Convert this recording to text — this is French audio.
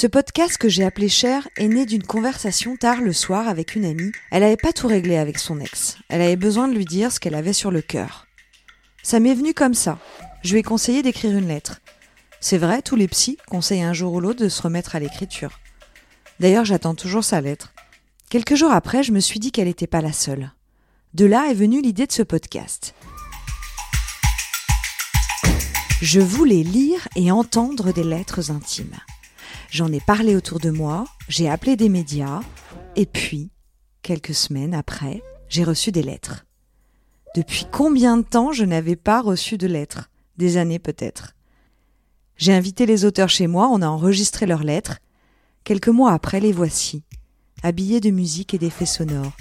Ce podcast que j'ai appelé Cher est né d'une conversation tard le soir avec une amie. Elle n'avait pas tout réglé avec son ex. Elle avait besoin de lui dire ce qu'elle avait sur le cœur. Ça m'est venu comme ça. Je lui ai conseillé d'écrire une lettre. C'est vrai, tous les psys conseillent un jour ou l'autre de se remettre à l'écriture. D'ailleurs, j'attends toujours sa lettre. Quelques jours après, je me suis dit qu'elle n'était pas la seule. De là est venue l'idée de ce podcast. Je voulais lire et entendre des lettres intimes. J'en ai parlé autour de moi, j'ai appelé des médias, et puis, quelques semaines après, j'ai reçu des lettres. Depuis combien de temps je n'avais pas reçu de lettres? Des années peut-être. J'ai invité les auteurs chez moi, on a enregistré leurs lettres. Quelques mois après, les voici, habillés de musique et d'effets sonores.